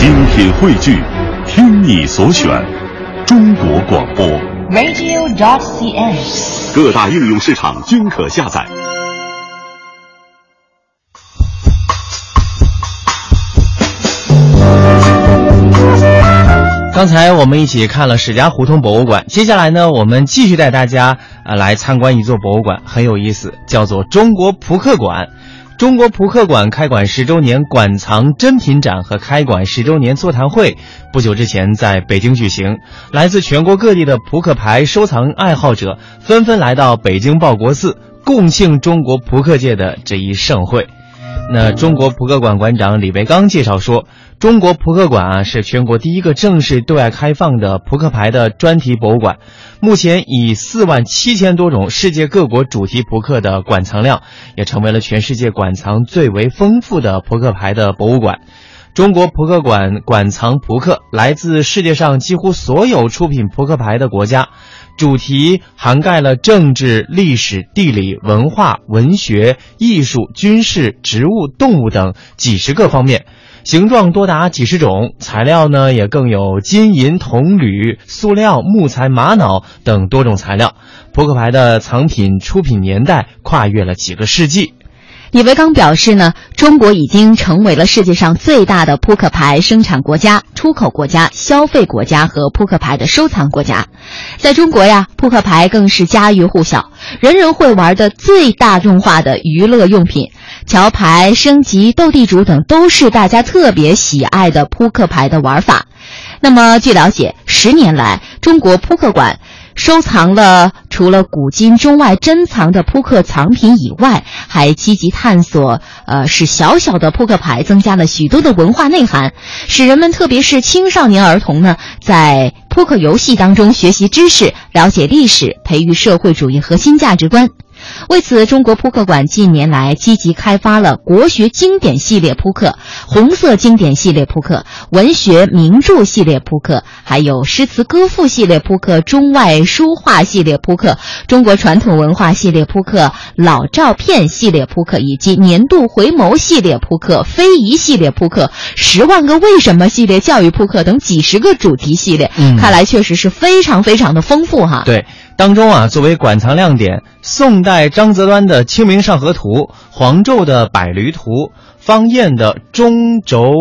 精品汇聚，听你所选，中国广播。radio.dot.cn，。各大应用市场均可下载。刚才我们一起看了史家胡同博物馆，接下来呢，我们继续带大家呃来参观一座博物馆，很有意思，叫做中国扑克馆。中国扑克馆开馆十周年馆藏珍品展和开馆十周年座谈会不久之前在北京举行，来自全国各地的扑克牌收藏爱好者纷纷来到北京报国寺，共庆中国扑克界的这一盛会。那中国扑克馆馆长李维刚介绍说，中国扑克馆啊是全国第一个正式对外开放的扑克牌的专题博物馆，目前以四万七千多种世界各国主题扑克的馆藏量，也成为了全世界馆藏最为丰富的扑克牌的博物馆。中国扑克馆馆藏扑克来自世界上几乎所有出品扑克牌的国家，主题涵盖了政治、历史、地理、文化、文学、艺术、军事、植物、动物等几十个方面，形状多达几十种，材料呢也更有金银铜铝、塑料、木材、玛瑙等多种材料。扑克牌的藏品出品年代跨越了几个世纪。李维刚表示呢，中国已经成为了世界上最大的扑克牌生产国家、出口国家、消费国家和扑克牌的收藏国家。在中国呀，扑克牌更是家喻户晓，人人会玩的最大众化的娱乐用品。桥牌、升级、斗地主等都是大家特别喜爱的扑克牌的玩法。那么，据了解，十年来，中国扑克馆。收藏了除了古今中外珍藏的扑克藏品以外，还积极探索，呃，使小小的扑克牌增加了许多的文化内涵，使人们特别是青少年儿童呢，在扑克游戏当中学习知识、了解历史，培育社会主义核心价值观。为此，中国扑克馆近年来积极开发了国学经典系列扑克、红色经典系列扑克、文学名著系列扑克，还有诗词歌赋系列扑克、中外书画系列扑克、中国传统文化系列扑克、老照片系列扑克，以及年度回眸系列扑克、非遗系列扑克、十万个为什么系列教育扑克等几十个主题系列。嗯看来确实是非常非常的丰富哈。对，当中啊，作为馆藏亮点，宋代张择端的《清明上河图》，黄胄的《百驴图》，方燕的《中轴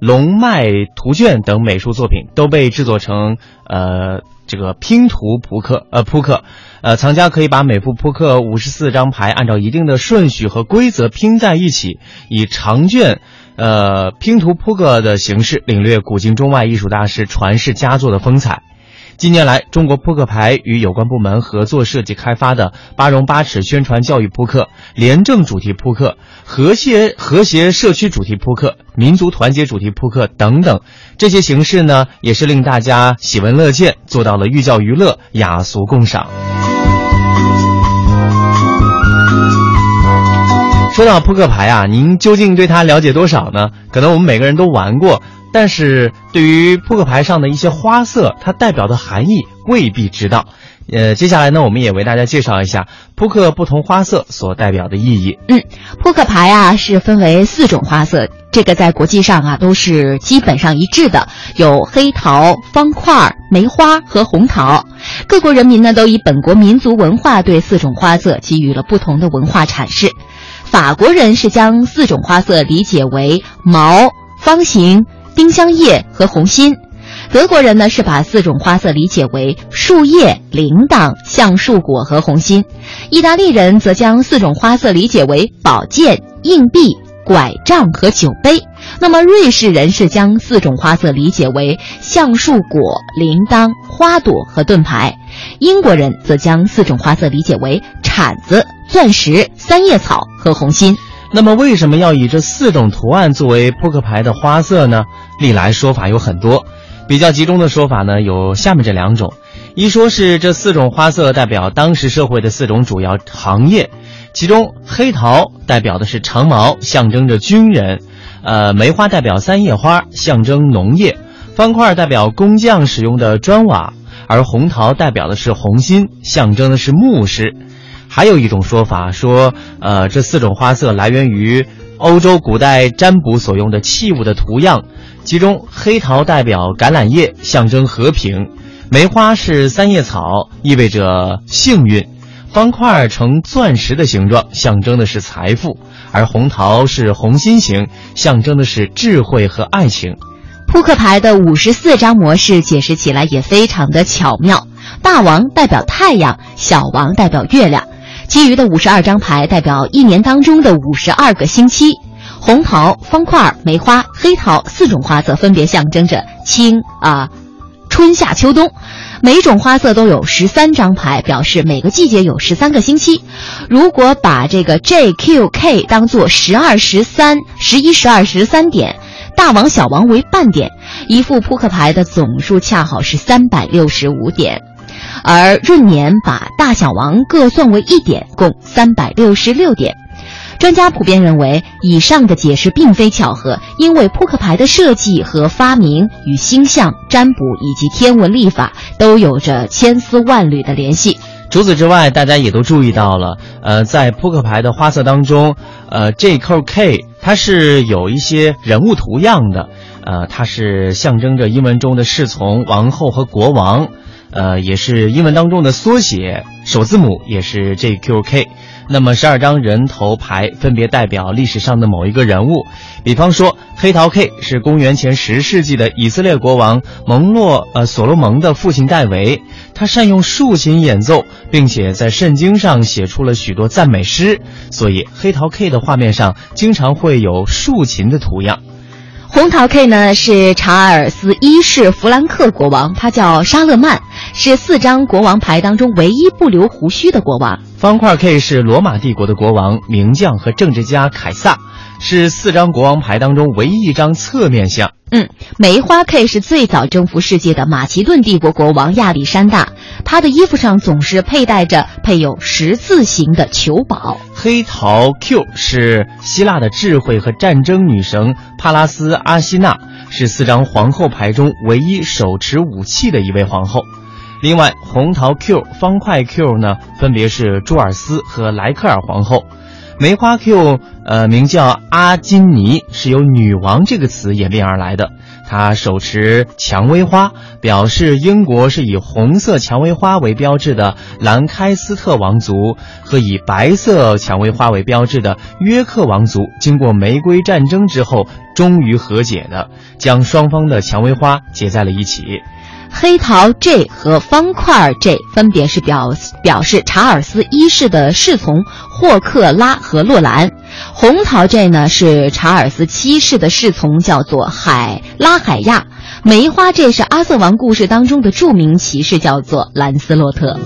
龙脉图卷》等美术作品都被制作成呃这个拼图扑克呃扑克，呃藏家可以把每副扑克五十四张牌按照一定的顺序和规则拼在一起，以长卷。呃，拼图扑克的形式领略古今中外艺术大师传世佳作的风采。近年来，中国扑克牌与有关部门合作设计开发的八荣八耻宣传教育扑克、廉政主题扑克、和谐和谐社区主题扑克、民族团结主题扑克等等，这些形式呢，也是令大家喜闻乐见，做到了寓教于乐、雅俗共赏。说到扑克牌啊，您究竟对它了解多少呢？可能我们每个人都玩过，但是对于扑克牌上的一些花色，它代表的含义未必知道。呃，接下来呢，我们也为大家介绍一下扑克不同花色所代表的意义。嗯，扑克牌啊是分为四种花色，这个在国际上啊都是基本上一致的，有黑桃、方块、梅花和红桃。各国人民呢都以本国民族文化对四种花色给予了不同的文化阐释。法国人是将四种花色理解为毛、方形、丁香叶和红心。德国人呢是把四种花色理解为树叶、铃铛、橡树果和红心，意大利人则将四种花色理解为宝剑、硬币、拐杖和酒杯。那么瑞士人是将四种花色理解为橡树果、铃铛、花朵和盾牌，英国人则将四种花色理解为铲子、钻石、三叶草和红心。那么，为什么要以这四种图案作为扑克牌的花色呢？历来说法有很多，比较集中的说法呢有下面这两种：一说是这四种花色代表当时社会的四种主要行业，其中黑桃代表的是长矛，象征着军人；呃，梅花代表三叶花，象征农业；方块代表工匠使用的砖瓦，而红桃代表的是红心，象征的是牧师。还有一种说法说，呃，这四种花色来源于欧洲古代占卜所用的器物的图样，其中黑桃代表橄榄叶，象征和平；梅花是三叶草，意味着幸运；方块呈钻石的形状，象征的是财富；而红桃是红心形，象征的是智慧和爱情。扑克牌的五十四张模式解释起来也非常的巧妙，大王代表太阳，小王代表月亮。其余的五十二张牌代表一年当中的五十二个星期，红桃、方块、梅花、黑桃四种花色分别象征着青啊、春夏秋冬，每种花色都有十三张牌，表示每个季节有十三个星期。如果把这个 J、Q、K 当做十二、十三、十一、十二、十三点，大王、小王为半点，一副扑克牌的总数恰好是三百六十五点。而闰年把大小王各算为一点，共三百六十六点。专家普遍认为，以上的解释并非巧合，因为扑克牌的设计和发明与星象、占卜以及天文历法都有着千丝万缕的联系。除此之外，大家也都注意到了，呃，在扑克牌的花色当中，呃，J、Q、K 它是有一些人物图样的，呃，它是象征着英文中的侍从、王后和国王。呃，也是英文当中的缩写，首字母也是 JQK。那么十二张人头牌分别代表历史上的某一个人物，比方说黑桃 K 是公元前十世纪的以色列国王蒙洛呃所罗门的父亲戴维，他善用竖琴演奏，并且在圣经上写出了许多赞美诗，所以黑桃 K 的画面上经常会有竖琴的图样。红桃 K 呢是查尔斯一世弗兰克国王，他叫沙勒曼，是四张国王牌当中唯一不留胡须的国王。方块 K 是罗马帝国的国王、名将和政治家凯撒，是四张国王牌当中唯一一张侧面像。嗯，梅花 K 是最早征服世界的马其顿帝国国王亚历山大，他的衣服上总是佩戴着配有十字形的球宝。黑桃 Q 是希腊的智慧和战争女神帕拉斯阿西娜，是四张皇后牌中唯一手持武器的一位皇后。另外，红桃 Q、方块 Q 呢，分别是朱尔斯和莱克尔皇后。梅花 Q，呃，名叫阿金尼，是由“女王”这个词演变而来的。她手持蔷薇花，表示英国是以红色蔷薇花为标志的兰开斯特王族和以白色蔷薇花为标志的约克王族，经过玫瑰战争之后终于和解的，将双方的蔷薇花结在了一起。黑桃 J 和方块 J 分别是表表示查尔斯一世的侍从霍克拉和洛兰，红桃 J 呢是查尔斯七世的侍从，叫做海拉海亚。梅花 J 是阿瑟王故事当中的著名骑士，叫做兰斯洛特。